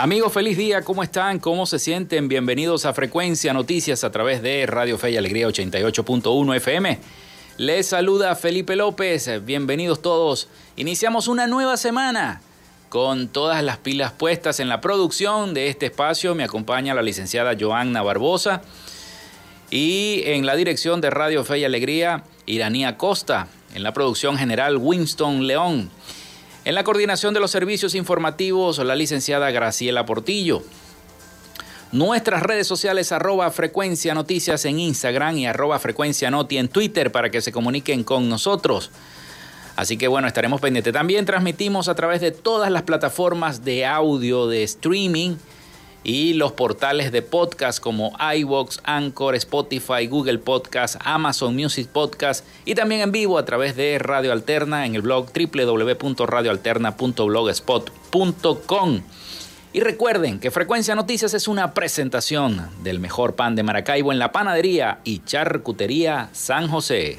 Amigos, feliz día, ¿cómo están? ¿Cómo se sienten? Bienvenidos a Frecuencia Noticias a través de Radio Fe y Alegría 88.1 FM. Les saluda Felipe López, bienvenidos todos. Iniciamos una nueva semana con todas las pilas puestas en la producción de este espacio. Me acompaña la licenciada Joanna Barbosa y en la dirección de Radio Fe y Alegría, Iranía Costa. En la producción general, Winston León. En la coordinación de los servicios informativos, la licenciada Graciela Portillo. Nuestras redes sociales arroba frecuencia noticias en Instagram y arroba frecuencia noti en Twitter para que se comuniquen con nosotros. Así que bueno, estaremos pendientes. También transmitimos a través de todas las plataformas de audio, de streaming y los portales de podcast como iVoox, Anchor, Spotify, Google Podcast, Amazon Music Podcast y también en vivo a través de Radio Alterna en el blog www.radioalterna.blogspot.com. Y recuerden que Frecuencia Noticias es una presentación del mejor pan de Maracaibo en la panadería y charcutería San José.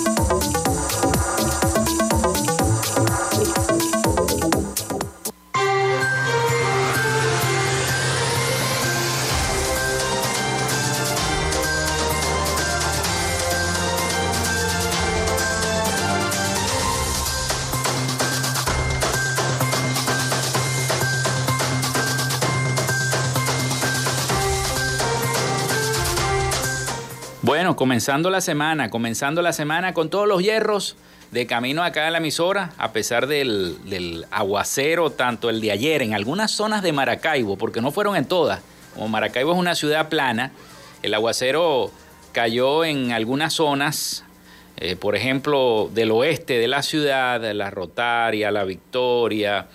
Comenzando la semana, comenzando la semana con todos los hierros de camino acá a la emisora, a pesar del, aguacero, tanto el de ayer, en algunas zonas de Maracaibo, porque no fueron en todas. Como Maracaibo es una ciudad plana, el aguacero cayó en algunas zonas, eh, por ejemplo, del oeste de la ciudad, la Rotaria, la Victoria,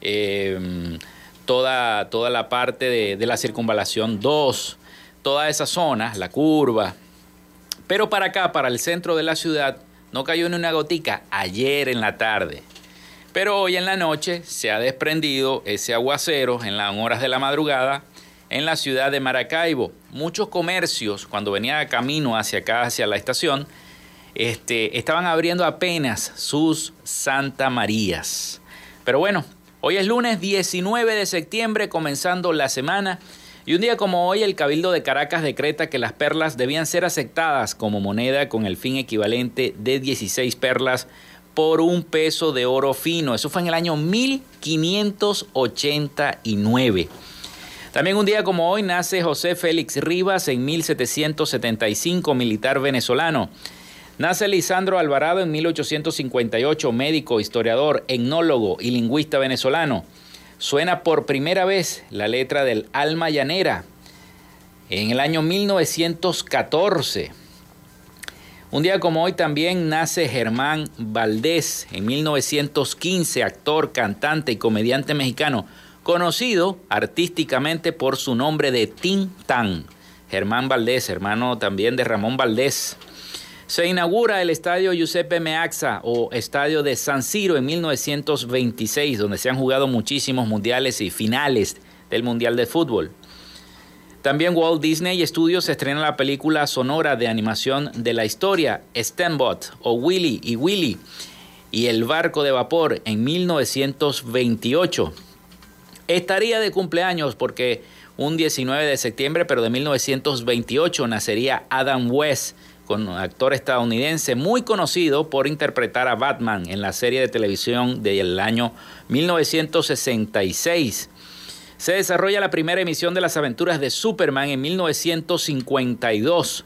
em, toda, toda la parte de, de la circunvalación 2, toda esa zona, la curva, pero para acá, para el centro de la ciudad, no cayó ni una gotica ayer en la tarde. Pero hoy en la noche se ha desprendido ese aguacero en las horas de la madrugada en la ciudad de Maracaibo. Muchos comercios, cuando venía camino hacia acá, hacia la estación, este, estaban abriendo apenas sus Santa Marías. Pero bueno, hoy es lunes 19 de septiembre, comenzando la semana. Y un día como hoy, el Cabildo de Caracas decreta que las perlas debían ser aceptadas como moneda con el fin equivalente de 16 perlas por un peso de oro fino. Eso fue en el año 1589. También un día como hoy nace José Félix Rivas en 1775, militar venezolano. Nace Lisandro Alvarado en 1858, médico, historiador, etnólogo y lingüista venezolano. Suena por primera vez la letra del Alma Llanera en el año 1914. Un día como hoy también nace Germán Valdés en 1915, actor, cantante y comediante mexicano conocido artísticamente por su nombre de Tintán. Germán Valdés, hermano también de Ramón Valdés. Se inaugura el estadio Giuseppe Meazza o estadio de San Siro en 1926, donde se han jugado muchísimos mundiales y finales del Mundial de Fútbol. También Walt Disney Studios estrena la película sonora de animación de la historia Stembot o Willy y Willy y el barco de vapor en 1928 estaría de cumpleaños porque un 19 de septiembre, pero de 1928, nacería Adam West, con actor estadounidense muy conocido por interpretar a Batman en la serie de televisión del año 1966. Se desarrolla la primera emisión de las aventuras de Superman en 1952.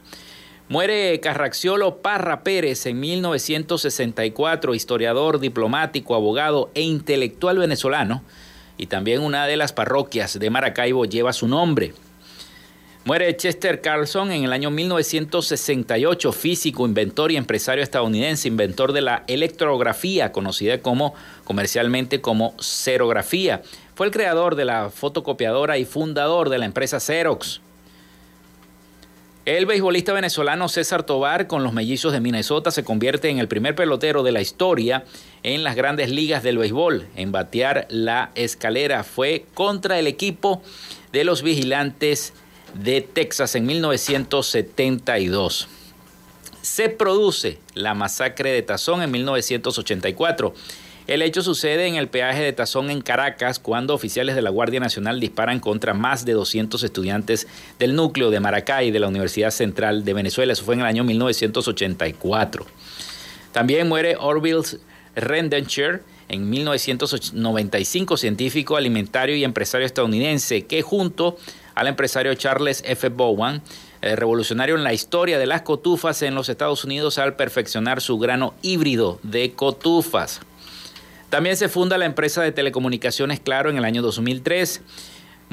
Muere Carraxiolo Parra Pérez en 1964, historiador, diplomático, abogado e intelectual venezolano y también una de las parroquias de Maracaibo lleva su nombre. Muere Chester Carlson en el año 1968, físico, inventor y empresario estadounidense, inventor de la electrografía, conocida como comercialmente como serografía. Fue el creador de la fotocopiadora y fundador de la empresa Xerox. El beisbolista venezolano César Tobar con los mellizos de Minnesota se convierte en el primer pelotero de la historia en las grandes ligas del béisbol en batear la escalera. Fue contra el equipo de los vigilantes de Texas en 1972. Se produce la masacre de Tazón en 1984 el hecho sucede en el peaje de Tazón en Caracas cuando oficiales de la Guardia Nacional disparan contra más de 200 estudiantes del núcleo de Maracay de la Universidad Central de Venezuela. Eso fue en el año 1984. También muere Orville Rendencher en 1995, científico alimentario y empresario estadounidense que junto al empresario Charles F. Bowen revolucionario en la historia de las cotufas en los Estados Unidos al perfeccionar su grano híbrido de cotufas. También se funda la empresa de telecomunicaciones Claro en el año 2003.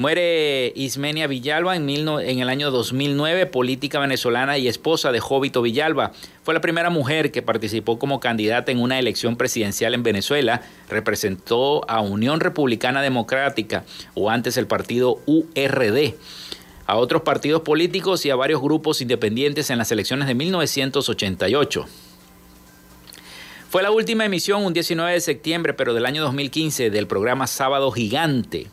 Muere Ismenia Villalba en, el año 2009, política venezolana y esposa de Jovito Villalba. Fue la primera mujer que participó como candidata en una elección presidencial en Venezuela. Representó a Unión Republicana Democrática, o antes el partido URD, a otros partidos políticos y a varios grupos independientes en las elecciones de 1988. Fue la última emisión un 19 de septiembre, pero del año 2015, del programa Sábado Gigante.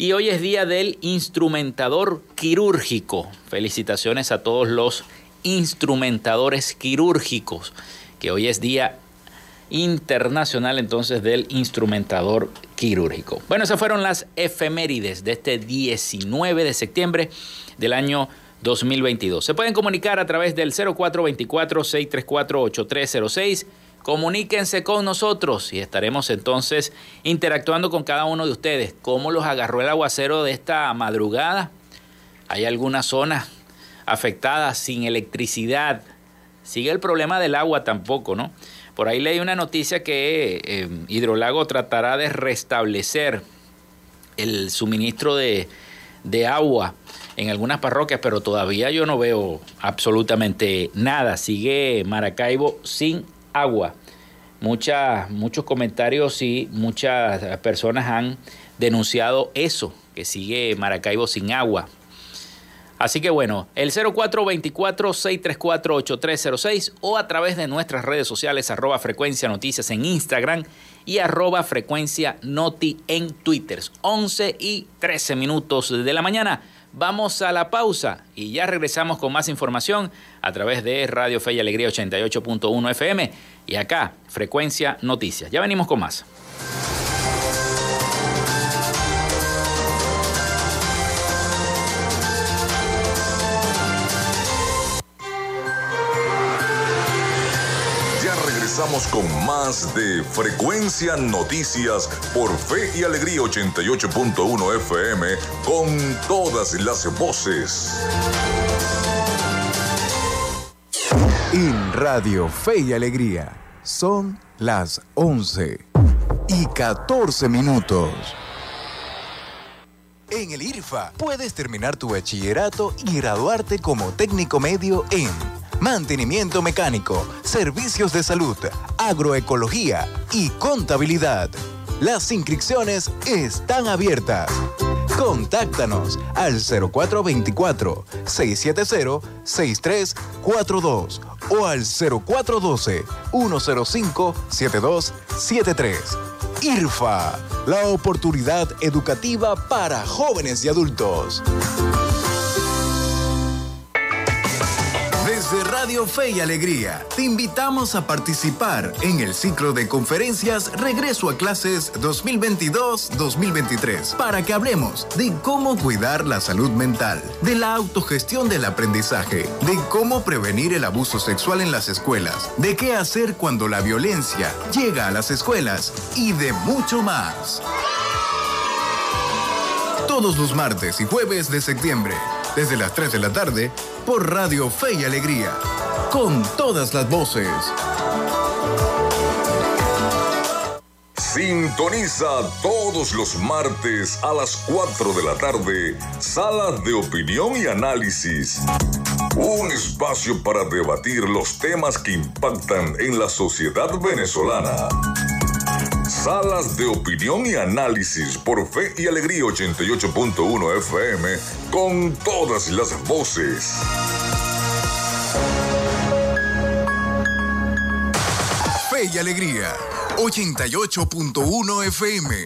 Y hoy es día del instrumentador quirúrgico. Felicitaciones a todos los instrumentadores quirúrgicos, que hoy es día internacional entonces del instrumentador quirúrgico. Bueno, esas fueron las efemérides de este 19 de septiembre del año 2022. Se pueden comunicar a través del 0424 634 8306 Comuníquense con nosotros y estaremos entonces interactuando con cada uno de ustedes. ¿Cómo los agarró el aguacero de esta madrugada? Hay algunas zonas afectadas sin electricidad. Sigue el problema del agua tampoco, ¿no? Por ahí leí una noticia que eh, Hidrolago tratará de restablecer el suministro de, de agua en algunas parroquias, pero todavía yo no veo absolutamente nada. Sigue Maracaibo sin agua. muchos comentarios y muchas personas han denunciado eso, que sigue Maracaibo sin agua. Así que bueno, el 0424-634-8306 o a través de nuestras redes sociales arroba frecuencia noticias en Instagram y arroba frecuencia noti en Twitter. 11 y 13 minutos de la mañana. Vamos a la pausa y ya regresamos con más información a través de Radio Fe y Alegría 88.1 FM y acá, Frecuencia Noticias. Ya venimos con más. Regresamos con más de Frecuencia Noticias por Fe y Alegría 88.1 FM con todas las voces. En Radio Fe y Alegría son las 11 y 14 minutos. En el IRFA puedes terminar tu bachillerato y graduarte como técnico medio en mantenimiento mecánico, servicios de salud, agroecología y contabilidad. Las inscripciones están abiertas. Contáctanos al 0424-670-6342 o al 0412-105-7273. IRFA, la oportunidad educativa para jóvenes y adultos. Desde Radio Fe y Alegría, te invitamos a participar en el ciclo de conferencias Regreso a Clases 2022-2023 para que hablemos de cómo cuidar la salud mental, de la autogestión del aprendizaje, de cómo prevenir el abuso sexual en las escuelas, de qué hacer cuando la violencia llega a las escuelas y de mucho más. Todos los martes y jueves de septiembre, desde las 3 de la tarde, por Radio Fe y Alegría, con todas las voces. Sintoniza todos los martes a las 4 de la tarde, Salas de Opinión y Análisis. Un espacio para debatir los temas que impactan en la sociedad venezolana. Salas de opinión y análisis por Fe y Alegría 88.1 FM con todas las voces. Fe y Alegría, 88.1 FM.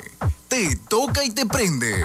Te toca y te prende.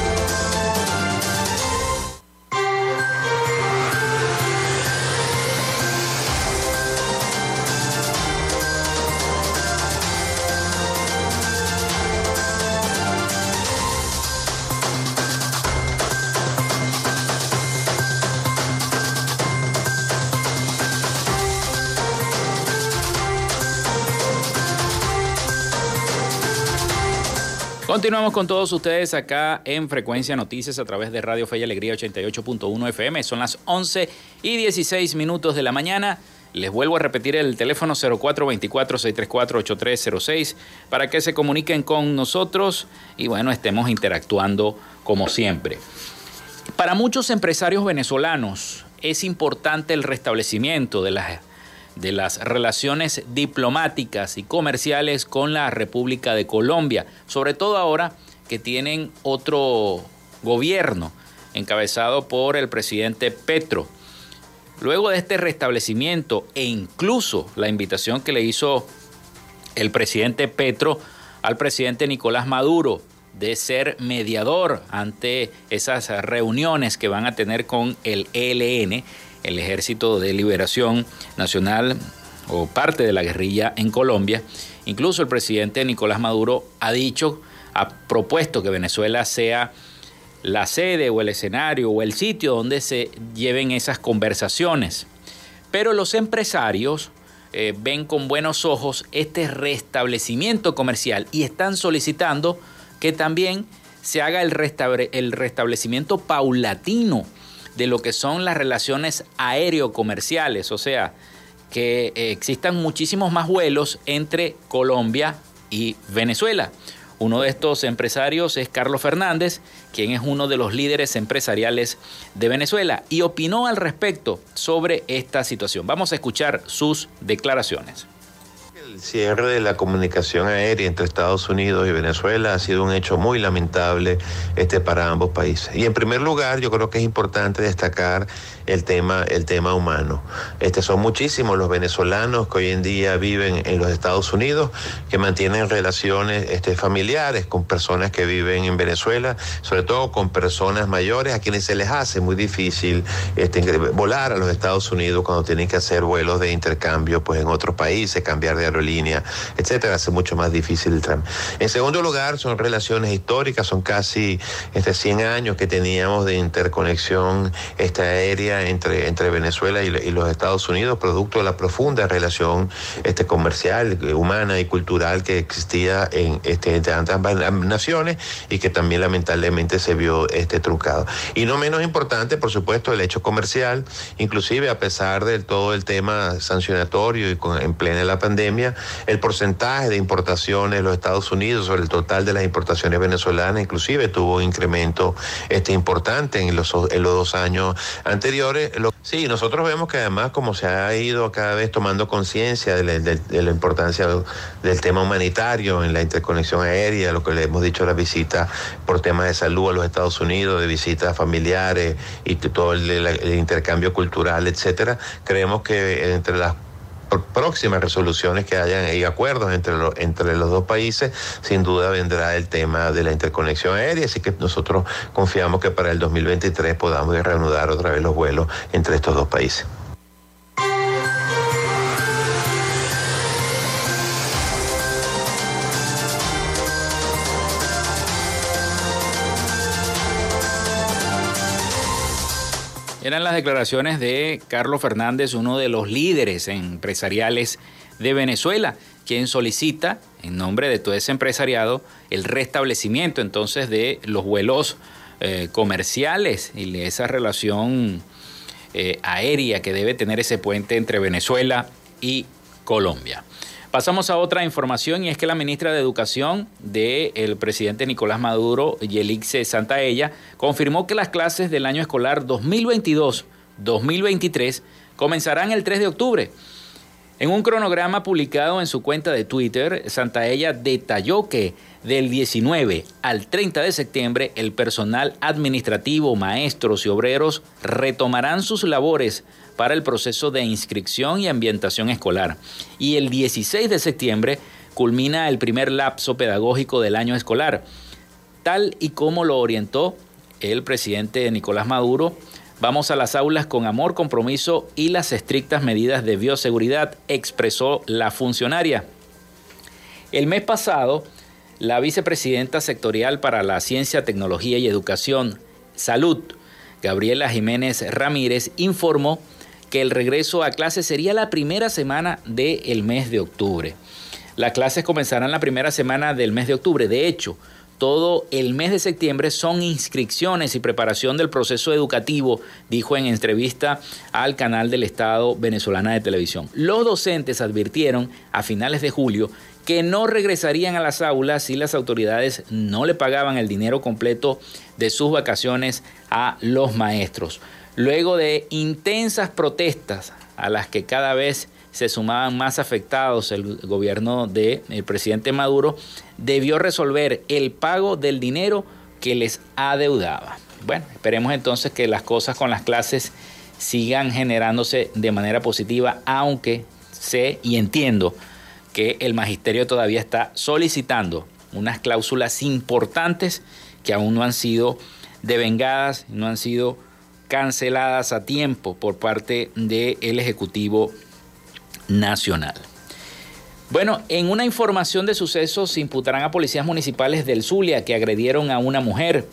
Continuamos con todos ustedes acá en Frecuencia Noticias a través de Radio Fe y Alegría 88.1 FM. Son las 11 y 16 minutos de la mañana. Les vuelvo a repetir el teléfono 0424-634-8306 para que se comuniquen con nosotros y bueno, estemos interactuando como siempre. Para muchos empresarios venezolanos es importante el restablecimiento de las de las relaciones diplomáticas y comerciales con la República de Colombia, sobre todo ahora que tienen otro gobierno encabezado por el presidente Petro. Luego de este restablecimiento e incluso la invitación que le hizo el presidente Petro al presidente Nicolás Maduro de ser mediador ante esas reuniones que van a tener con el ELN, el Ejército de Liberación Nacional o parte de la guerrilla en Colombia. Incluso el presidente Nicolás Maduro ha dicho, ha propuesto que Venezuela sea la sede o el escenario o el sitio donde se lleven esas conversaciones. Pero los empresarios eh, ven con buenos ojos este restablecimiento comercial y están solicitando que también se haga el, el restablecimiento paulatino de lo que son las relaciones aéreo-comerciales, o sea, que eh, existan muchísimos más vuelos entre Colombia y Venezuela. Uno de estos empresarios es Carlos Fernández, quien es uno de los líderes empresariales de Venezuela y opinó al respecto sobre esta situación. Vamos a escuchar sus declaraciones El cierre de la comunicación aérea entre Estados Unidos y Venezuela ha sido un hecho muy lamentable este, para ambos países. Y en primer lugar, yo creo que es importante destacar el tema, el tema humano. Este, son muchísimos los venezolanos que hoy en día viven en los Estados Unidos, que mantienen relaciones este, familiares con personas que viven en Venezuela, sobre todo con personas mayores a quienes se les hace muy difícil este, volar a los Estados Unidos cuando tienen que hacer vuelos de intercambio pues, en otros países, cambiar de aerolínea, etcétera, hace mucho más difícil el trámite. En segundo lugar, son relaciones históricas, son casi este, 100 años que teníamos de interconexión esta aérea entre, entre Venezuela y, los Estados Unidos, producto de la profunda relación este, comercial, humana y cultural que existía en, este, entre ambas naciones y que también lamentablemente se vio este, truncado. Y no menos importante, por supuesto, el hecho comercial, inclusive a pesar de todo el tema sancionatorio y en plena la pandemia, el porcentaje de importaciones de los Estados Unidos sobre el total de las importaciones venezolanas, inclusive tuvo un incremento este, importante en los, en los dos años anteriores. Sí, nosotros vemos que además como se ha ido cada vez tomando conciencia de, la importancia del tema humanitario en la interconexión aérea, lo que le hemos dicho la visita por temas de salud a los Estados Unidos, de visitas familiares y todo el, intercambio cultural, etcétera, creemos que entre las próximas resoluciones que hayan y acuerdos entre, entre los dos países, sin duda vendrá el tema de la interconexión aérea, así que nosotros confiamos que para el 2023 podamos reanudar otra vez los vuelos entre estos dos países. Eran las declaraciones de Carlos Fernández, uno de los líderes empresariales de Venezuela, quien solicita, en nombre de todo ese empresariado, el restablecimiento entonces de los vuelos eh, comerciales y esa relación eh, aérea que debe tener ese puente entre Venezuela y Colombia. Pasamos a otra información y es que la ministra de Educación del presidente Nicolás Maduro, Yelixe Santaella, confirmó que las clases del año escolar 2022-2023 comenzarán el 3 de octubre. En un cronograma publicado en su cuenta de Twitter, Santaella detalló que del 19 al 30 de septiembre el personal administrativo, maestros y obreros retomarán sus labores para el proceso de inscripción y ambientación escolar. Y el 16 de septiembre culmina el primer lapso pedagógico del año escolar, tal y como lo orientó el presidente Nicolás Maduro. Vamos a las aulas con amor, compromiso y las estrictas medidas de bioseguridad, expresó la funcionaria. El mes pasado, la vicepresidenta sectorial para la Ciencia, Tecnología y Educación, Salud, Gabriela Jiménez Ramírez, informó que el regreso a clases sería la primera semana del mes de octubre. Las clases comenzarán la primera semana del mes de octubre. De hecho, todo el mes de septiembre son inscripciones y preparación del proceso educativo, dijo en entrevista al canal del Estado venezolana de televisión. Los docentes advirtieron a finales de julio que no regresarían a las aulas si las autoridades no le pagaban el dinero completo de sus vacaciones a los maestros. Luego de intensas protestas a las que cada vez se sumaban más afectados, el gobierno del presidente Maduro debió resolver el pago del dinero que les adeudaba. Bueno, esperemos entonces que las cosas con las clases sigan generándose de manera positiva, aunque sé y entiendo que el magisterio todavía está solicitando unas cláusulas importantes que aún no han sido devengadas, no han sido canceladas a tiempo por parte del Ejecutivo Nacional. Bueno, en una información de sucesos se imputarán a policías municipales del Zulia que agredieron a una mujer.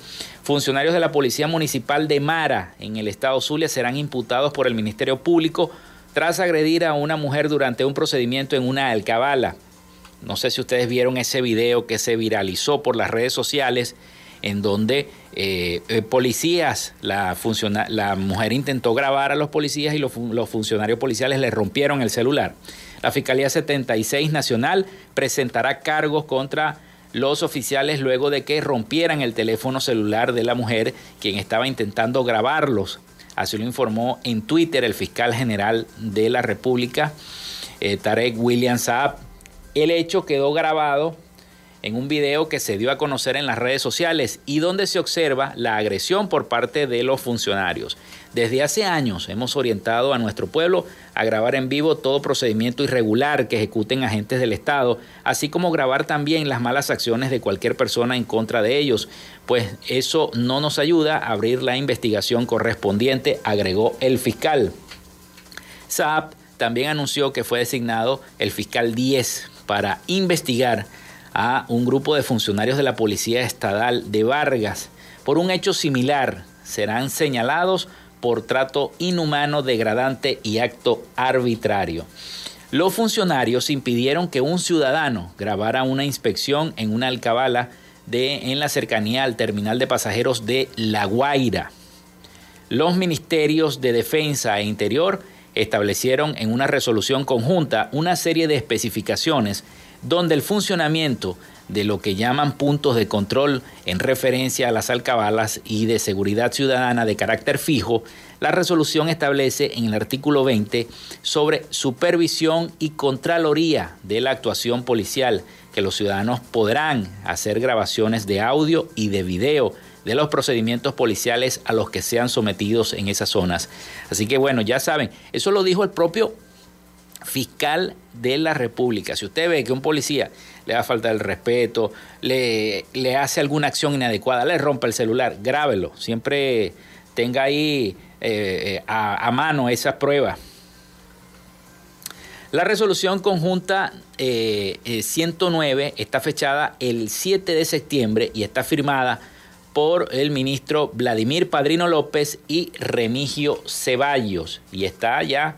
Funcionarios de la Policía Municipal de Mara en el estado Zulia serán imputados por el Ministerio Público tras agredir a una mujer durante un procedimiento en una alcabala. No sé si ustedes vieron ese video que se viralizó por las redes sociales en donde eh, eh, policías, la, la mujer intentó grabar a los policías y los, funcionarios policiales le rompieron el celular. La Fiscalía 76 Nacional presentará cargos contra los oficiales luego de que rompieran el teléfono celular de la mujer, quien estaba intentando grabarlos. Así lo informó en Twitter el fiscal general de la República, eh, Tarek William Saab, El hecho quedó grabado en un video que se dio a conocer en las redes sociales y donde se observa la agresión por parte de los funcionarios. Desde hace años hemos orientado a nuestro pueblo a grabar en vivo todo procedimiento irregular que ejecuten agentes del Estado, así como grabar también las malas acciones de cualquier persona en contra de ellos, pues eso no nos ayuda a abrir la investigación correspondiente, agregó el fiscal. Saab también anunció que fue designado el fiscal 10 para investigar a un grupo de funcionarios de la Policía Estatal de Vargas por un hecho similar. Serán señalados por trato inhumano, degradante y acto arbitrario. Los funcionarios impidieron que un ciudadano grabara una inspección en una alcabala de, en la cercanía al terminal de pasajeros de La Guaira. Los ministerios de Defensa e Interior establecieron en una resolución conjunta una serie de especificaciones donde el funcionamiento de lo que llaman puntos de control en referencia a las alcabalas y de seguridad ciudadana de carácter fijo, la resolución establece en el artículo 20 sobre supervisión y contraloría de la actuación policial, que los ciudadanos podrán hacer grabaciones de audio y de video de los procedimientos policiales a los que sean sometidos en esas zonas. Así que bueno, ya saben, eso lo dijo el propio fiscal de la República. Si usted ve que un policía le da falta el respeto, le, le hace alguna acción inadecuada, le rompe el celular, grábelo. Siempre tenga ahí eh, eh, a, mano esas pruebas. La resolución conjunta 109 eh, está fechada el 7 de septiembre y está firmada por el ministro Vladimir Padrino López y Remigio Ceballos. Y está ya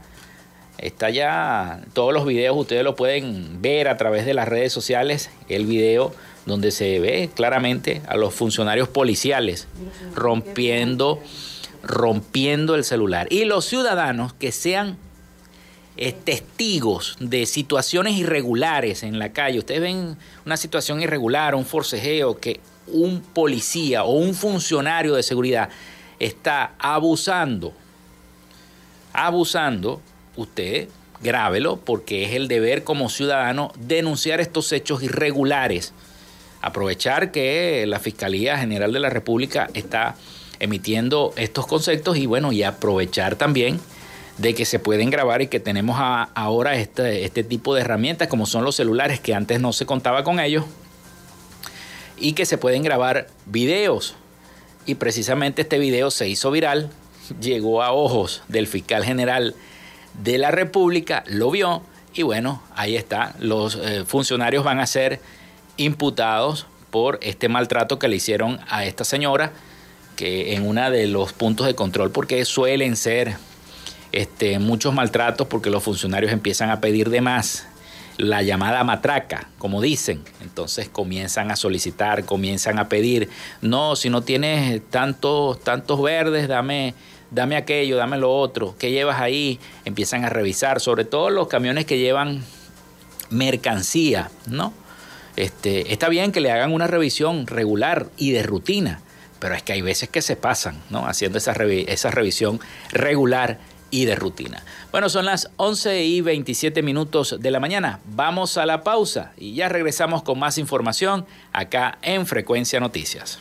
Está ya, todos los videos ustedes lo pueden ver a través de las redes sociales, el video donde se ve claramente a los funcionarios policiales rompiendo, rompiendo el celular. Y los ciudadanos que sean eh, testigos de situaciones irregulares en la calle. Ustedes ven una situación irregular, un forcejeo, que un policía o un funcionario de seguridad está abusando, abusando usted grábelo porque es el deber como ciudadano denunciar estos hechos irregulares. Aprovechar que la Fiscalía General de la República está emitiendo estos conceptos y bueno, y aprovechar también de que se pueden grabar y que tenemos ahora este, este tipo de herramientas como son los celulares que antes no se contaba con ellos y que se pueden grabar videos. Y precisamente este video se hizo viral, llegó a ojos del fiscal general de la República lo vio y bueno, ahí está, los eh, funcionarios van a ser imputados por este maltrato que le hicieron a esta señora, que en uno de los puntos de control, porque suelen ser este, muchos maltratos, porque los funcionarios empiezan a pedir de más, la llamada matraca, como dicen. Entonces comienzan a solicitar, comienzan a pedir, no, si no tienes tantos, tantos verdes, dame dame aquello, dame lo otro, ¿qué llevas ahí? Empiezan a revisar, sobre todo los camiones que llevan mercancía, ¿no? Este, está bien que le hagan una revisión regular y de rutina, pero es que hay veces que se pasan, ¿no? Haciendo esa, esa revisión regular y de rutina. Bueno, son las 11 y 27 minutos de la mañana. Vamos a la pausa y ya regresamos con más información acá en Frecuencia Noticias.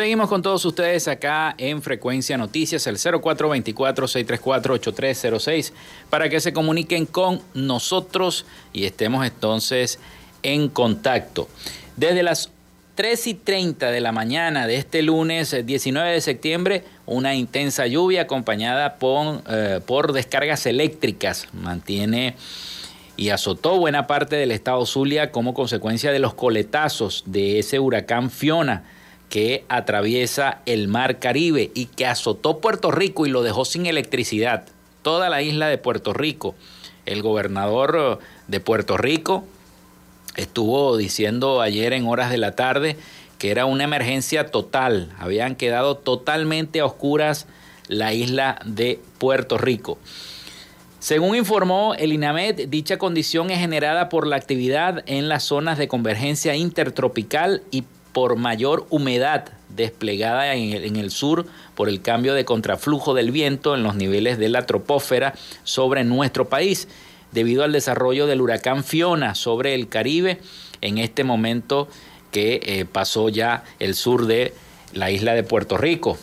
Seguimos con todos ustedes acá en Frecuencia Noticias, el 0424-634-8306, para que se comuniquen con nosotros y estemos entonces en contacto. Desde las 3 y 30 de la mañana de este lunes 19 de septiembre, una intensa lluvia acompañada por, eh, por descargas eléctricas mantiene y azotó buena parte del estado Zulia como consecuencia de los coletazos de ese huracán Fiona que atraviesa el mar Caribe y que azotó Puerto Rico y lo dejó sin electricidad. Toda la isla de Puerto Rico. El gobernador eh, de Puerto Rico estuvo diciendo ayer en horas de la tarde que era una emergencia total. Habían quedado totalmente a oscuras la isla de Puerto Rico. Según informó el INAMED, dicha condición es generada por la actividad en las zonas de convergencia intertropical y por mayor humedad desplegada en el, sur por el cambio de contraflujo del viento en los niveles de la tropósfera sobre nuestro país, debido al desarrollo del huracán Fiona sobre el Caribe en este momento que eh, pasó ya el sur de la isla de Puerto Rico.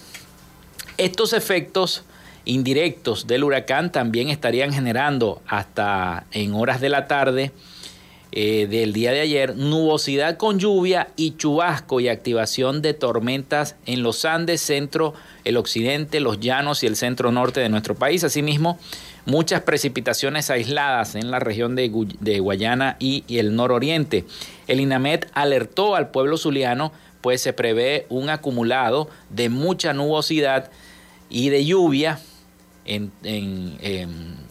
Estos efectos indirectos del huracán también estarían generando hasta en horas de la tarde eh, del día de ayer, nubosidad con lluvia y chubasco y activación de tormentas en los Andes, centro, el occidente, los llanos y el centro norte de nuestro país. Asimismo, muchas precipitaciones aisladas en la región de, Guayana y, el nororiente. El INAMET alertó al pueblo zuliano, pues se prevé un acumulado de mucha nubosidad y de lluvia en, en,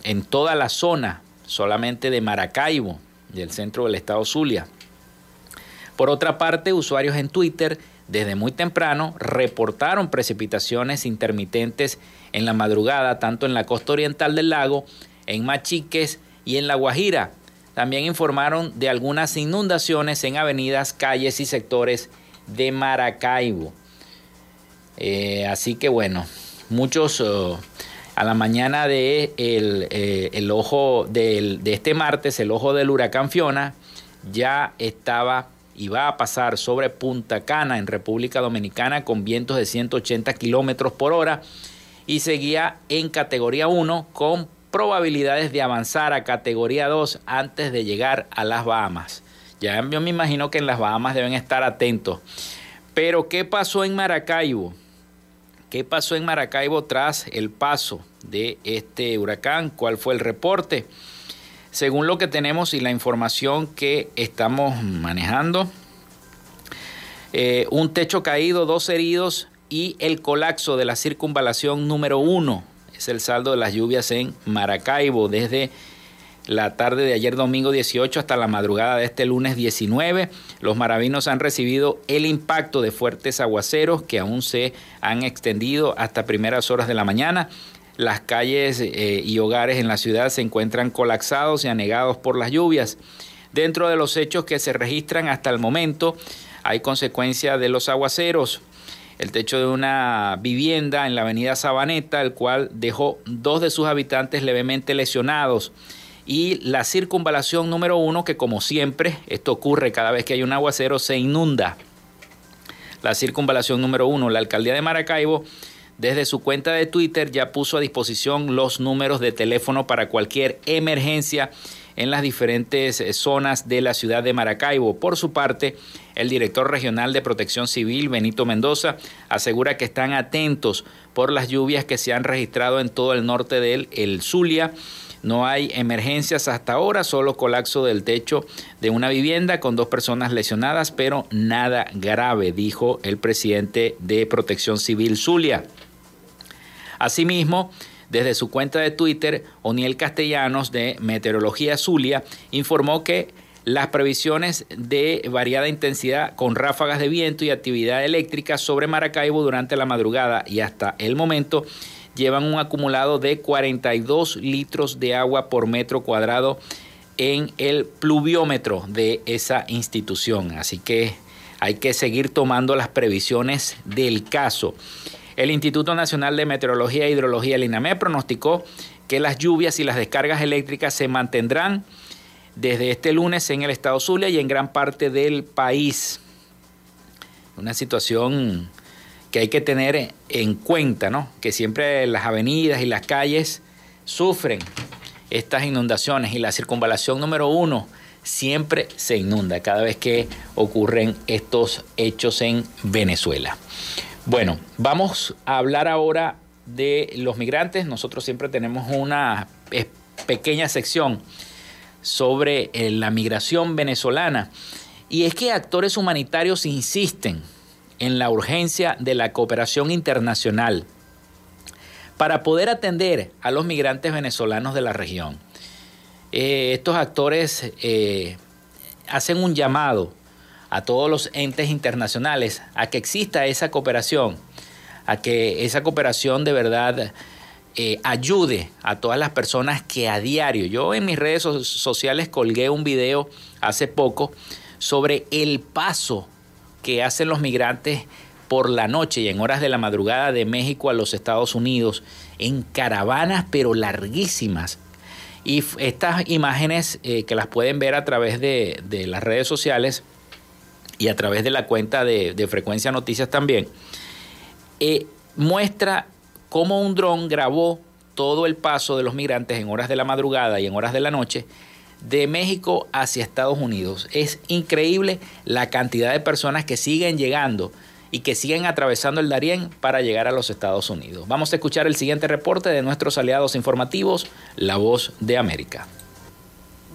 en toda la zona, solamente de Maracaibo, del centro del estado Zulia. Por otra parte, usuarios en Twitter desde muy temprano reportaron precipitaciones intermitentes en la madrugada, tanto en la costa oriental del lago, en Machiques y en La Guajira. También informaron de algunas inundaciones en avenidas, calles y sectores de Maracaibo. Eh, así que bueno, muchos oh, a la mañana de eh, el, ojo de este martes, el ojo del huracán Fiona ya estaba y va a pasar sobre Punta Cana en República Dominicana con vientos de 180 kilómetros por hora y seguía en categoría 1 con probabilidades de avanzar a categoría 2 antes de llegar a las Bahamas. Ya yo me imagino que en las Bahamas deben estar atentos. Pero ¿qué pasó en Maracaibo? ¿Qué pasó en Maracaibo tras el paso de este huracán? ¿Cuál fue el reporte? Según lo que tenemos y la información que estamos manejando, eh, un techo caído, dos heridos y el colapso de la circunvalación número uno. Es el saldo de las lluvias en Maracaibo desde la tarde de ayer domingo 18 hasta la madrugada de este lunes 19. Los maravinos han recibido el impacto de fuertes aguaceros que aún se han extendido hasta primeras horas de la mañana. las calles eh, y hogares en la ciudad se encuentran colapsados y anegados por las lluvias. Dentro de los hechos que se registran hasta el momento, hay consecuencia de los aguaceros. El techo de una vivienda en la avenida Sabaneta, el cual dejó dos de sus habitantes levemente lesionados. Y la circunvalación número uno, que como siempre, esto ocurre cada vez que hay un aguacero, se inunda. La circunvalación número uno, la alcaldía de Maracaibo desde su cuenta de Twitter ya puso a disposición los números de teléfono para cualquier emergencia en las diferentes eh, zonas de la ciudad de Maracaibo. Por su parte, el director regional de Protección Civil, Benito Mendoza, asegura que están atentos por las lluvias que se han registrado en todo el norte del el Zulia. No hay emergencias hasta ahora, solo colapso del techo de una vivienda con dos personas lesionadas, pero nada grave, dijo el presidente de Protección Civil Zulia. Asimismo, desde su cuenta de Twitter, Oniel Castellanos de Meteorología Zulia informó que las previsiones de variada intensidad con ráfagas de viento y actividad eléctrica sobre Maracaibo durante la madrugada y hasta el momento llevan un acumulado de 42 litros de agua por metro cuadrado en el pluviómetro de esa institución. Así que hay que seguir tomando las previsiones del caso. El Instituto Nacional de Meteorología e Hidrología, el INAME, pronosticó que las lluvias y las descargas eléctricas se mantendrán desde este lunes en el estado Zulia y en gran parte del país. Una situación que hay que tener en cuenta, ¿no? Que siempre las avenidas y las calles sufren estas inundaciones y la circunvalación número uno siempre se inunda cada vez que ocurren estos hechos en Venezuela. Bueno, vamos a hablar ahora de los migrantes. Nosotros siempre tenemos una pequeña sección sobre eh, la migración venezolana. Y es que actores humanitarios insisten en la urgencia de la cooperación internacional para poder atender a los migrantes venezolanos de la región. Eh, estos actores eh, hacen un llamado a todos los entes internacionales a que exista esa cooperación, a que esa cooperación de verdad eh, ayude a todas las personas que a diario, yo en mis redes sociales colgué un video hace poco sobre el paso que hacen los migrantes por la noche y en horas de la madrugada de México a los Estados Unidos en caravanas pero larguísimas. Y estas imágenes eh, que las pueden ver a través de, las redes sociales, y a través de la cuenta de, Frecuencia Noticias también, eh, muestra cómo un dron grabó todo el paso de los migrantes en horas de la madrugada y en horas de la noche de México hacia Estados Unidos. Es increíble la cantidad de personas que siguen llegando y que siguen atravesando el Darién para llegar a los Estados Unidos. Vamos a escuchar el siguiente reporte de nuestros aliados informativos, La Voz de América.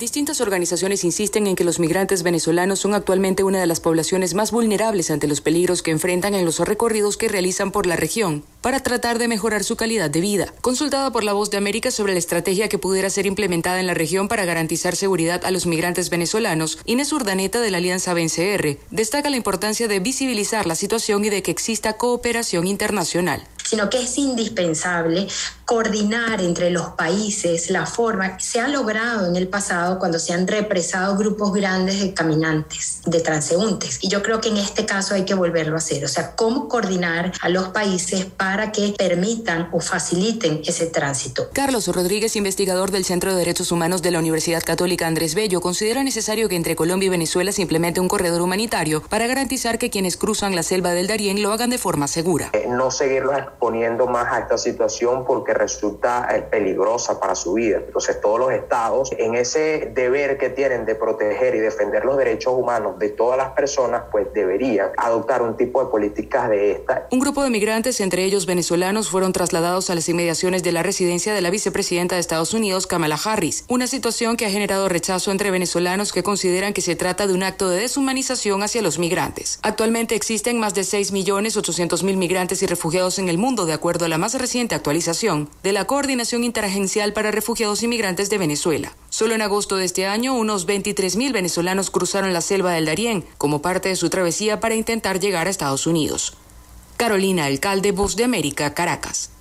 Distintas organizaciones insisten en que los migrantes venezolanos son actualmente una de las poblaciones más vulnerables ante los peligros que enfrentan en los recorridos que realizan por la región para tratar de mejorar su calidad de vida. Consultada por La Voz de América sobre la estrategia que pudiera ser implementada en la región para garantizar seguridad a los migrantes venezolanos, Inés Urdaneta de la Alianza BNCR destaca la importancia de visibilizar la situación y de que exista cooperación internacional sino que es indispensable coordinar entre los países la forma que se ha logrado en el pasado cuando se han represado grupos grandes de caminantes, de transeúntes. Y yo creo que en este caso hay que volverlo a hacer. O sea, cómo coordinar a los países para que permitan o faciliten ese tránsito. Carlos Rodríguez, investigador del Centro de Derechos Humanos de la Universidad Católica Andrés Bello, considera necesario que entre Colombia y Venezuela se implemente un corredor humanitario para garantizar que quienes cruzan la selva del Darién lo hagan de forma segura. Eh, no seguirlos exponiendo más a esta situación porque resulta eh, peligrosa para su vida. Entonces todos los estados en ese deber que tienen de proteger y defender los derechos humanos de todas las personas, pues deberían adoptar un tipo de políticas de esta. Un grupo de migrantes, entre ellos venezolanos, fueron trasladados a las inmediaciones de la residencia de la vicepresidenta de Estados Unidos, Kamala Harris, una situación que ha generado rechazo entre venezolanos que consideran que se trata de un acto de deshumanización hacia los migrantes. Actualmente existen más de 6.800.000 migrantes y refugiados en el mundo, de acuerdo a la más reciente actualización de la Coordinación Interagencial para Refugiados y Migrantes de Venezuela. Solo en agosto de este año, unos 23.000 venezolanos cruzaron la selva del Darién como parte de su travesía para intentar llegar a Estados Unidos. Carolina Alcalde, Voz de América, Caracas.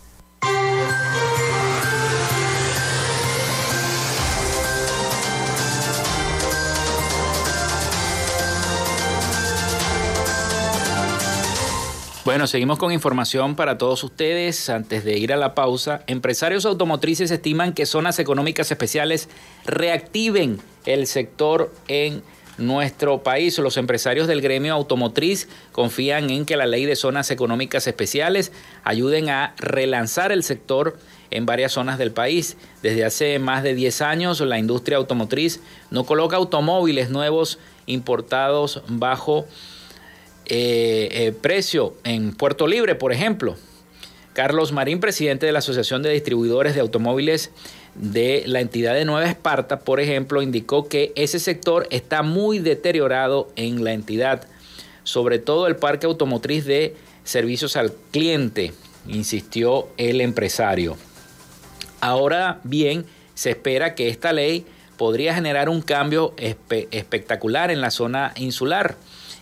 Bueno, seguimos con información para todos ustedes. Antes de ir a la pausa, empresarios automotrices estiman que zonas económicas especiales reactiven el sector en nuestro país. Los empresarios del gremio automotriz confían en que la ley de zonas económicas especiales ayuden a relanzar el sector en varias zonas del país. Desde hace más de 10 años la industria automotriz no coloca automóviles nuevos importados bajo eh, eh, precio en Puerto Libre, por ejemplo. Carlos Marín, presidente de la Asociación de Distribuidores de Automóviles de la entidad de Nueva Esparta, por ejemplo, indicó que ese sector está muy deteriorado en la entidad, sobre todo el parque automotriz de servicios al cliente, insistió el empresario. Ahora bien, se espera que esta ley podría generar un cambio espectacular en la zona insular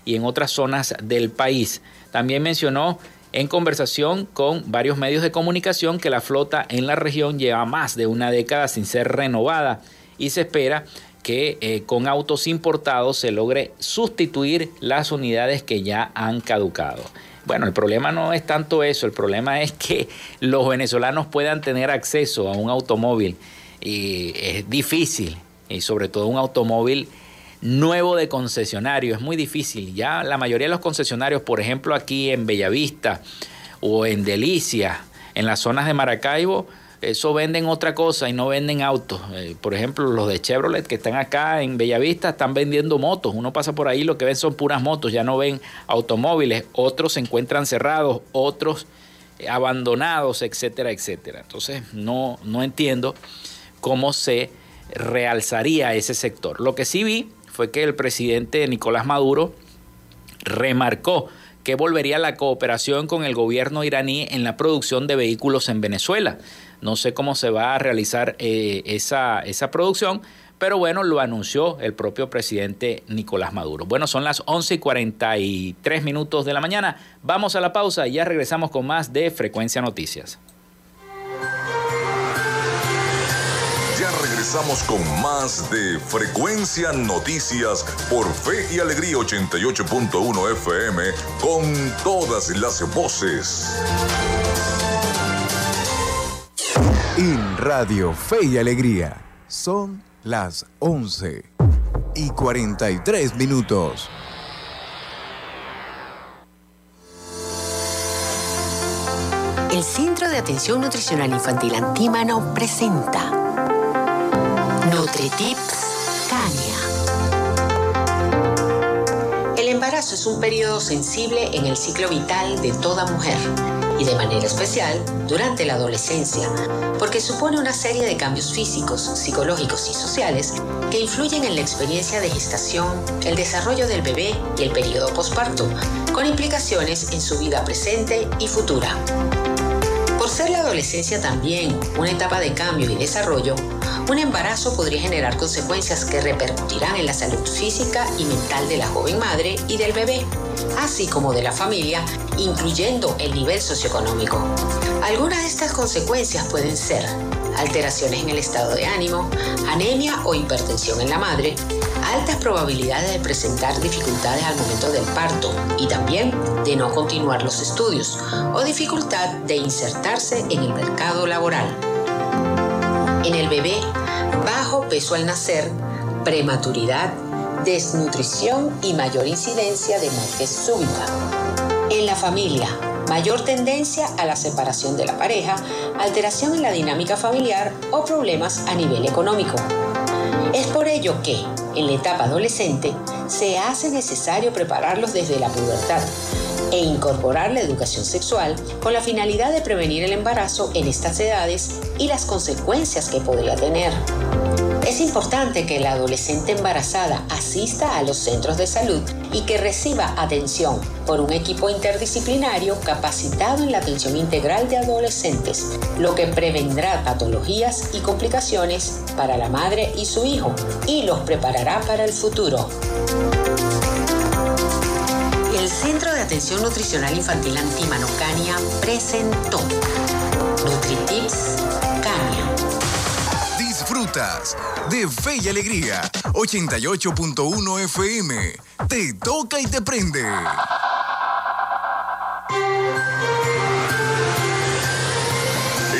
y en otras zonas del país. También mencionó en conversación con varios medios de comunicación que la flota en la región lleva más de una década sin ser renovada y se espera que eh, con autos importados se logre sustituir las unidades que ya han caducado. Bueno, el problema no es tanto eso, el problema es que los venezolanos puedan tener acceso a un automóvil y es difícil, y sobre todo un automóvil nuevo de concesionario. Es muy difícil. Ya la mayoría de los concesionarios, por ejemplo, aquí en Bellavista o en Delicia, en las zonas de Maracaibo, eso venden otra cosa y no venden autos. Eh, por ejemplo, los de Chevrolet que están acá en Bellavista están vendiendo motos. Uno pasa por ahí, lo que ven son puras motos, ya no ven automóviles. Otros se encuentran cerrados, otros eh, abandonados, etcétera, etcétera. Entonces, no, no entiendo cómo se realzaría ese sector. Lo que sí vi fue que el presidente Nicolás Maduro remarcó que volvería la cooperación con el gobierno iraní en la producción de vehículos en Venezuela. No sé cómo se va a realizar eh, esa, esa producción, pero bueno, lo anunció el propio presidente Nicolás Maduro. Bueno, son las 11 y 43 minutos de la mañana. Vamos a la pausa y ya regresamos con más de Frecuencia Noticias. Regresamos con más de Frecuencia Noticias por Fe y Alegría 88.1 FM con todas las voces. En Radio Fe y Alegría son las 11 y 43 minutos. El Centro de Atención Nutricional Infantil Antímano presenta NutriTips Cania. El embarazo es un periodo sensible en el ciclo vital de toda mujer y de manera especial durante la adolescencia, porque supone una serie de cambios físicos, psicológicos y sociales que influyen en la experiencia de gestación, el desarrollo del bebé y el periodo posparto, con implicaciones en su vida presente y futura. Por ser la adolescencia también una etapa de cambio y desarrollo, un embarazo podría generar consecuencias que repercutirán en la salud física y mental de la joven madre y del bebé, así como de la familia, incluyendo el nivel socioeconómico. Algunas de estas consecuencias pueden ser alteraciones en el estado de ánimo, anemia o hipertensión en la madre, altas probabilidades de presentar dificultades al momento del parto y también de no continuar los estudios o dificultad de insertarse en el mercado laboral. En el bebé, bajo peso al nacer, prematuridad, desnutrición y mayor incidencia de muerte súbita. En la familia, mayor tendencia a la separación de la pareja, alteración en la dinámica familiar o problemas a nivel económico. Es por ello que, en la etapa adolescente, se hace necesario prepararlos desde la pubertad e incorporar la educación sexual con la finalidad de prevenir el embarazo en estas edades y las consecuencias que podría tener. Es importante que la adolescente embarazada asista a los centros de salud y que reciba atención por un equipo interdisciplinario capacitado en la atención integral de adolescentes, lo que prevendrá patologías y complicaciones para la madre y su hijo y los preparará para el futuro. Centro de Atención Nutricional Infantil Antímano Cania presentó NutriTips Cania. Disfrutas de Fe y Alegría 88.1 FM. Te toca y te prende.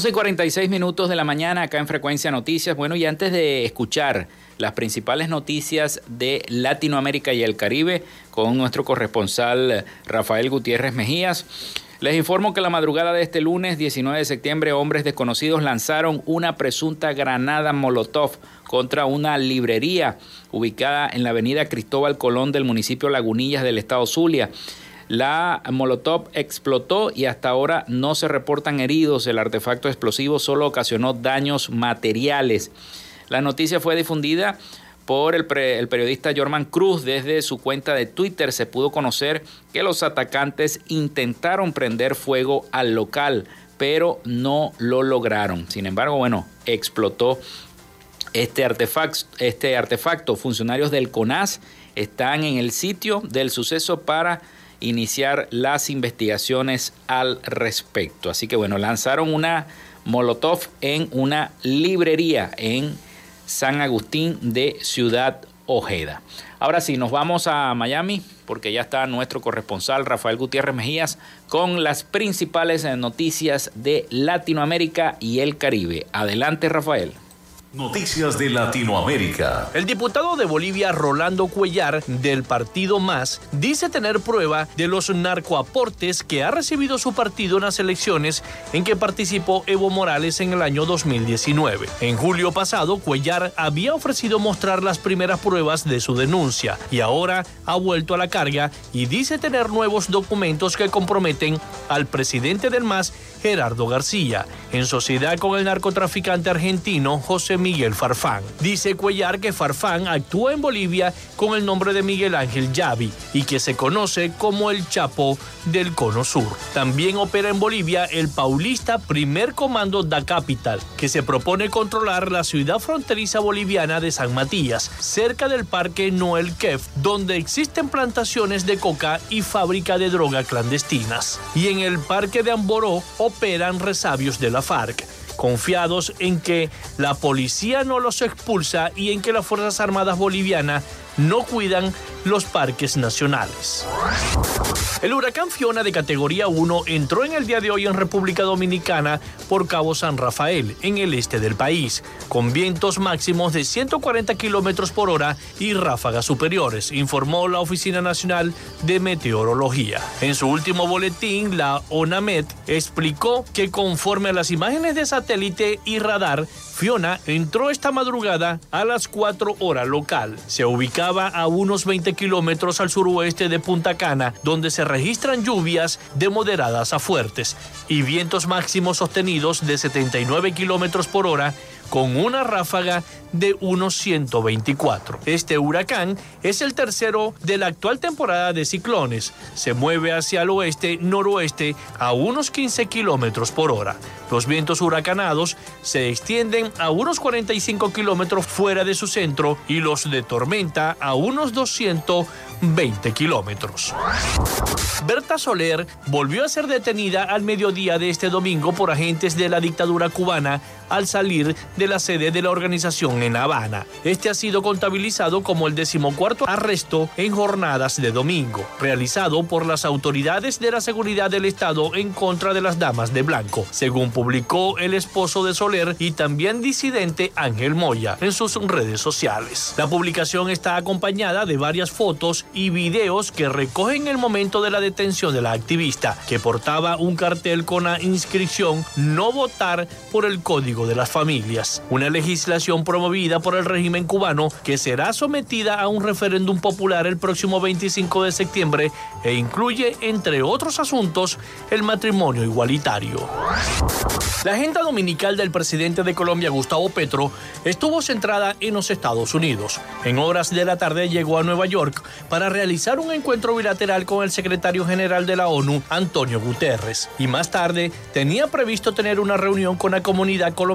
11 y 46 minutos de la mañana acá en Frecuencia Noticias. Bueno, y antes de escuchar las principales noticias de Latinoamérica y el Caribe con nuestro corresponsal Rafael Gutiérrez Mejías, les informo que la madrugada de este lunes 19 de septiembre hombres desconocidos lanzaron una presunta granada Molotov contra una librería ubicada en la avenida Cristóbal Colón del municipio Lagunillas del estado Zulia. La Molotov explotó y hasta ahora no se reportan heridos. El artefacto explosivo solo ocasionó daños materiales. La noticia fue difundida por el, periodista Jorman Cruz. Desde su cuenta de Twitter se pudo conocer que los atacantes intentaron prender fuego al local, pero no lo lograron. Sin embargo, bueno, explotó este artefacto, este artefacto. Funcionarios del CONAS están en el sitio del suceso para iniciar las investigaciones al respecto. Así que bueno, lanzaron una Molotov en una librería en San Agustín de Ciudad Ojeda. Ahora sí, nos vamos a Miami porque ya está nuestro corresponsal Rafael Gutiérrez Mejías con las principales noticias de Latinoamérica y el Caribe. Adelante, Rafael. Noticias de Latinoamérica. El diputado de Bolivia, Rolando Cuellar, del partido Más, dice tener prueba de los narcoaportes que ha recibido su partido en las elecciones en que participó Evo Morales en el año 2019. En julio pasado, Cuellar había ofrecido mostrar las primeras pruebas de su denuncia y ahora ha vuelto a la carga y dice tener nuevos documentos que comprometen al presidente del MAS, Gerardo García, en sociedad con el narcotraficante argentino José Miguel Farfán. Dice Cuellar que Farfán actúa en Bolivia con el nombre de Miguel Ángel Yavi y que se conoce como el Chapo del Cono Sur. También opera en Bolivia el paulista Primer Comando da Capital, que se propone controlar la ciudad fronteriza boliviana de San Matías, cerca del Parque Noel Kef, donde existen plantaciones de coca y fábrica de droga clandestinas. Y en el Parque de Amboró operan resabios de la FARC confiados en que la policía no los expulsa y en que las Fuerzas Armadas bolivianas no cuidan los parques nacionales. El huracán Fiona de categoría 1 entró en el día de hoy en República Dominicana por Cabo San Rafael, en el este del país, con vientos máximos de 140 kilómetros por hora y ráfagas superiores, informó la Oficina Nacional de Meteorología. En su último boletín, la ONAMET explicó que conforme a las imágenes de satélite y radar, Fiona entró esta madrugada a las 4 horas local. Se ubicaba a unos 20 kilómetros al suroeste de Punta Cana, donde se registran lluvias de moderadas a fuertes y vientos máximos sostenidos de 79 kilómetros por hora con una ráfaga de unos 124. Este huracán es el tercero de la actual temporada de ciclones. Se mueve hacia el oeste-noroeste a unos 15 kilómetros por hora. Los vientos huracanados se extienden a unos 45 kilómetros fuera de su centro y los de tormenta a unos 220 kilómetros. Berta Soler volvió a ser detenida al mediodía de este domingo por agentes de la dictadura cubana al salir de la sede de la organización en Habana. Este ha sido contabilizado como el decimocuarto arresto en jornadas de domingo, realizado por las autoridades de la seguridad del Estado en contra de las damas de blanco, según publicó el esposo de Soler y también disidente Ángel Moya en sus redes sociales. La publicación está acompañada de varias fotos y videos que recogen el momento de la detención de la activista, que portaba un cartel con la inscripción No votar por el Código de las Familias, una legislación promovida por el régimen cubano que será sometida a un referéndum popular el próximo 25 de septiembre e incluye, entre otros asuntos, el matrimonio igualitario. La agenda dominical del presidente de Colombia, Gustavo Petro, estuvo centrada en los Estados Unidos. En horas de la tarde llegó a Nueva York para realizar un encuentro bilateral con el secretario general de la ONU, Antonio Guterres. Y más tarde tenía previsto tener una reunión con la comunidad colombiana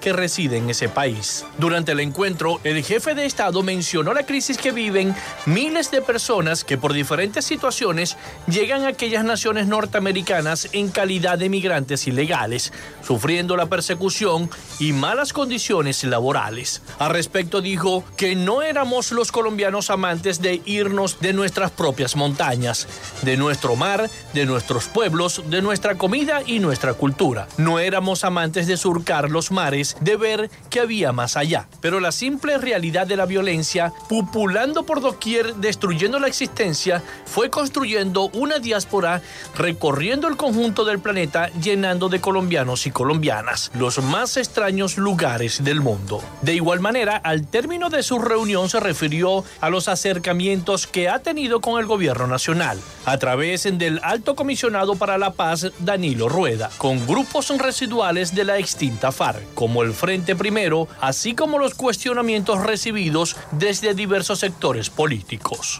que reside en ese país. Durante el encuentro, el jefe de Estado mencionó la crisis que viven miles de personas que por diferentes situaciones llegan a aquellas naciones norteamericanas en calidad de migrantes ilegales, sufriendo la persecución y malas condiciones laborales. Al respecto dijo que no éramos los colombianos amantes de irnos de nuestras propias montañas, de nuestro mar, de nuestros pueblos, de nuestra comida y nuestra cultura. No éramos amantes de surcar los mares, de ver que había más allá. Pero la simple realidad de la violencia, pupulando por doquier, destruyendo la existencia, fue construyendo una diáspora recorriendo el conjunto del planeta llenando de colombianos y colombianas los más extraños lugares del mundo. De igual manera, al término de su reunión se refirió a los acercamientos que ha tenido con el gobierno nacional a través del alto comisionado para la paz Danilo Rueda, con grupos residuales de la extinta Como el Frente Primero, así como los cuestionamientos recibidos desde diversos sectores políticos.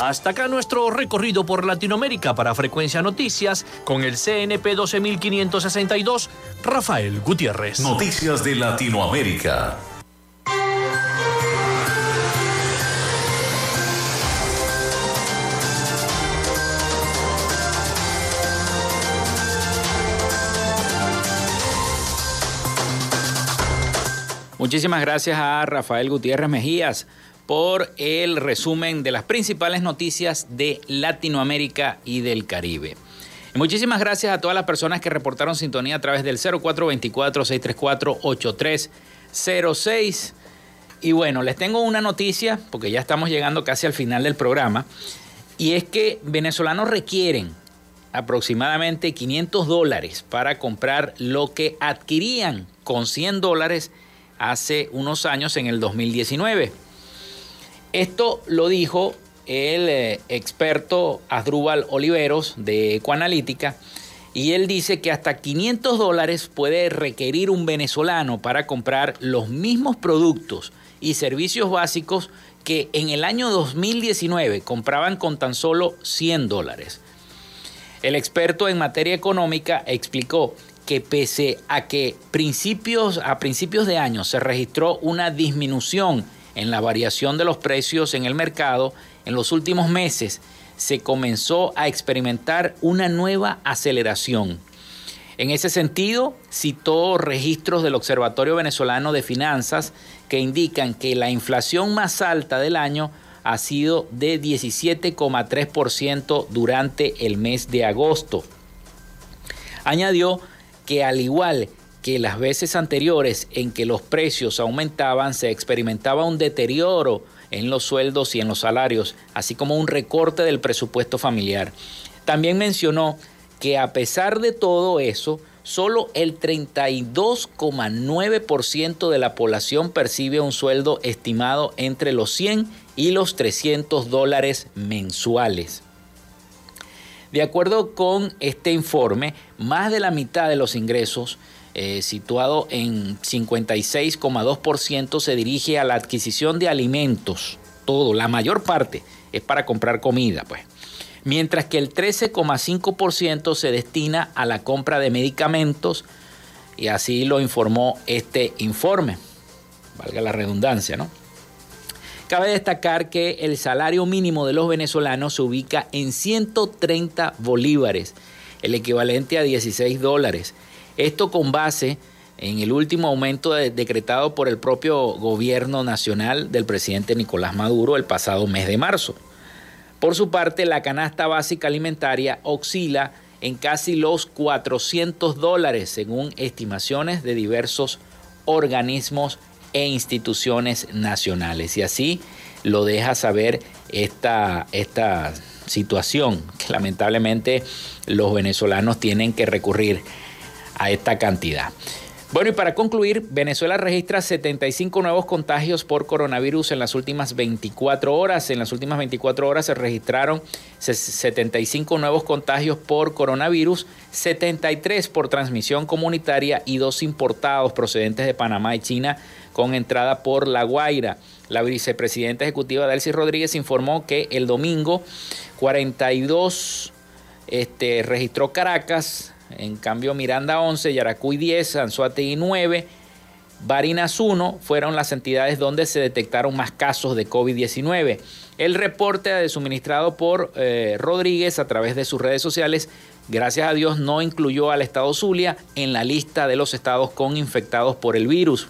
Hasta acá nuestro recorrido por Latinoamérica para Frecuencia Noticias con el CNP 12562, Rafael Gutiérrez. Noticias de Latinoamérica. Muchísimas gracias a Rafael Gutiérrez Mejías por el resumen de las principales noticias de Latinoamérica y del Caribe. muchísimas gracias a todas las personas que reportaron sintonía a través del 0424-634-8306. Y bueno, les tengo una noticia, porque ya estamos llegando casi al final del programa, y es que venezolanos requieren aproximadamente 500 dólares para comprar lo que adquirían con 100 dólares hace unos años en el 2019. Esto lo dijo el eh, experto Asdrúbal Oliveros de Ecoanalítica y él dice que hasta 500 dólares puede requerir un venezolano para comprar los mismos productos y servicios básicos que en el año 2019 compraban con tan solo 100 dólares. El experto en materia económica explicó que pese a que principios, a principios de año se registró una disminución en la variación de los precios en el mercado, en los últimos meses se comenzó a experimentar una nueva aceleración. En ese sentido, citó registros del Observatorio Venezolano de Finanzas que indican que la inflación más alta del año ha sido de 17,3% durante el mes de agosto. Añadió que al igual que las veces anteriores en que los precios aumentaban, se experimentaba un deterioro en los sueldos y en los salarios, así como un recorte del presupuesto familiar. También mencionó que a pesar de todo eso, solo el 32,9% de la población percibe un sueldo estimado entre los 100 y los 300 dólares mensuales. De acuerdo con este informe, más de la mitad de los ingresos, eh, situado en 56,2%, se dirige a la adquisición de alimentos. Todo, la mayor parte es para comprar comida, pues. Mientras que el 13,5% se destina a la compra de medicamentos, y así lo informó este informe, valga la redundancia, ¿no? Cabe destacar que el salario mínimo de los venezolanos se ubica en 130 bolívares, el equivalente a 16 dólares. Esto con base en el último aumento decretado por el propio gobierno nacional del presidente Nicolás Maduro el pasado mes de marzo. Por su parte, la canasta básica alimentaria oscila en casi los 400 dólares, según estimaciones de diversos organismos e instituciones nacionales. Y así lo deja saber esta, esta situación que lamentablemente los venezolanos tienen que recurrir a esta cantidad. Bueno, y para concluir, Venezuela registra 75 nuevos contagios por coronavirus en las últimas 24 horas. En las últimas 24 horas se registraron 75 nuevos contagios por coronavirus, 73 por transmisión comunitaria y dos importados procedentes de Panamá y China con entrada por La Guaira. La vicepresidenta ejecutiva Delcy Rodríguez informó que el domingo 42 este, registró Caracas, en cambio, Miranda 11, Yaracuy 10, Anzuategui 9, Barinas 1 fueron las entidades donde se detectaron más casos de COVID-19. El reporte suministrado por eh, Rodríguez a través de sus redes sociales, gracias a Dios, no incluyó al estado Zulia en la lista de los estados con infectados por el virus.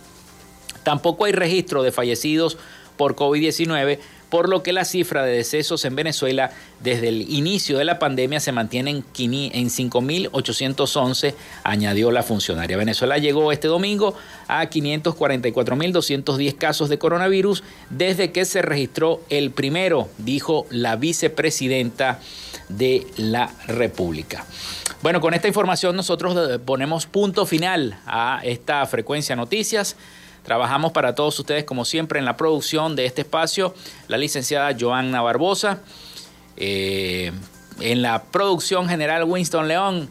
Tampoco hay registro de fallecidos por COVID-19 por lo que la cifra de decesos en Venezuela desde el inicio de la pandemia se mantiene en 5.811, añadió la funcionaria. Venezuela llegó este domingo a 544.210 casos de coronavirus desde que se registró el primero, dijo la vicepresidenta de la República. Bueno, con esta información nosotros ponemos punto final a esta frecuencia noticias. Trabajamos para todos ustedes, como siempre, en la producción de este espacio, la licenciada Joanna Barbosa. Eh, en la producción general Winston León.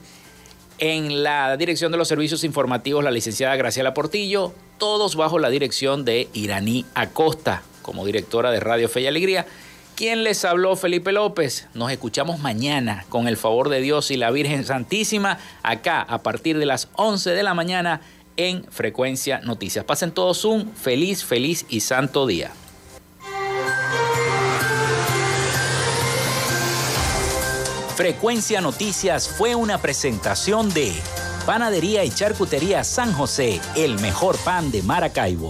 En la dirección de los servicios informativos, la licenciada Graciela Portillo. Todos bajo la dirección de Iraní Acosta, como directora de Radio Fe y Alegría. ¿Quién les habló? Felipe López. Nos escuchamos mañana, con el favor de Dios y la Virgen Santísima, acá a partir de las 11 de la mañana en Frecuencia Noticias. Pasen todos un feliz, feliz y santo día. Frecuencia Noticias fue una presentación de Panadería y Charcutería San José, el mejor pan de Maracaibo.